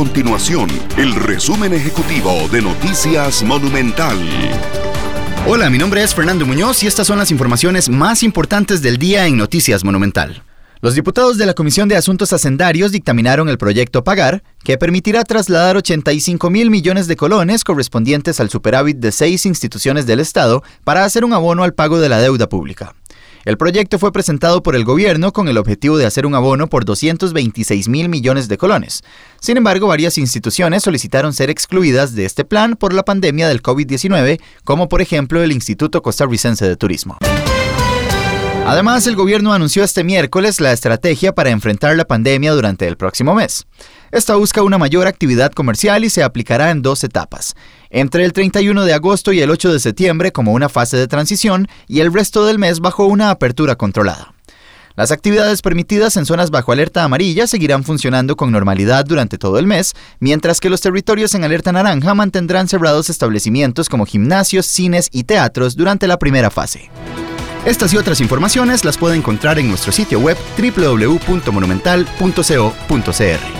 continuación el resumen ejecutivo de Noticias Monumental. Hola, mi nombre es Fernando Muñoz y estas son las informaciones más importantes del día en Noticias Monumental. Los diputados de la Comisión de Asuntos Hacendarios dictaminaron el proyecto Pagar, que permitirá trasladar 85 mil millones de colones correspondientes al superávit de seis instituciones del Estado para hacer un abono al pago de la deuda pública. El proyecto fue presentado por el gobierno con el objetivo de hacer un abono por 226 mil millones de colones. Sin embargo, varias instituciones solicitaron ser excluidas de este plan por la pandemia del COVID-19, como por ejemplo el Instituto Costarricense de Turismo. Además, el gobierno anunció este miércoles la estrategia para enfrentar la pandemia durante el próximo mes. Esta busca una mayor actividad comercial y se aplicará en dos etapas, entre el 31 de agosto y el 8 de septiembre como una fase de transición y el resto del mes bajo una apertura controlada. Las actividades permitidas en zonas bajo alerta amarilla seguirán funcionando con normalidad durante todo el mes, mientras que los territorios en alerta naranja mantendrán cerrados establecimientos como gimnasios, cines y teatros durante la primera fase. Estas y otras informaciones las puede encontrar en nuestro sitio web www.monumental.co.cr.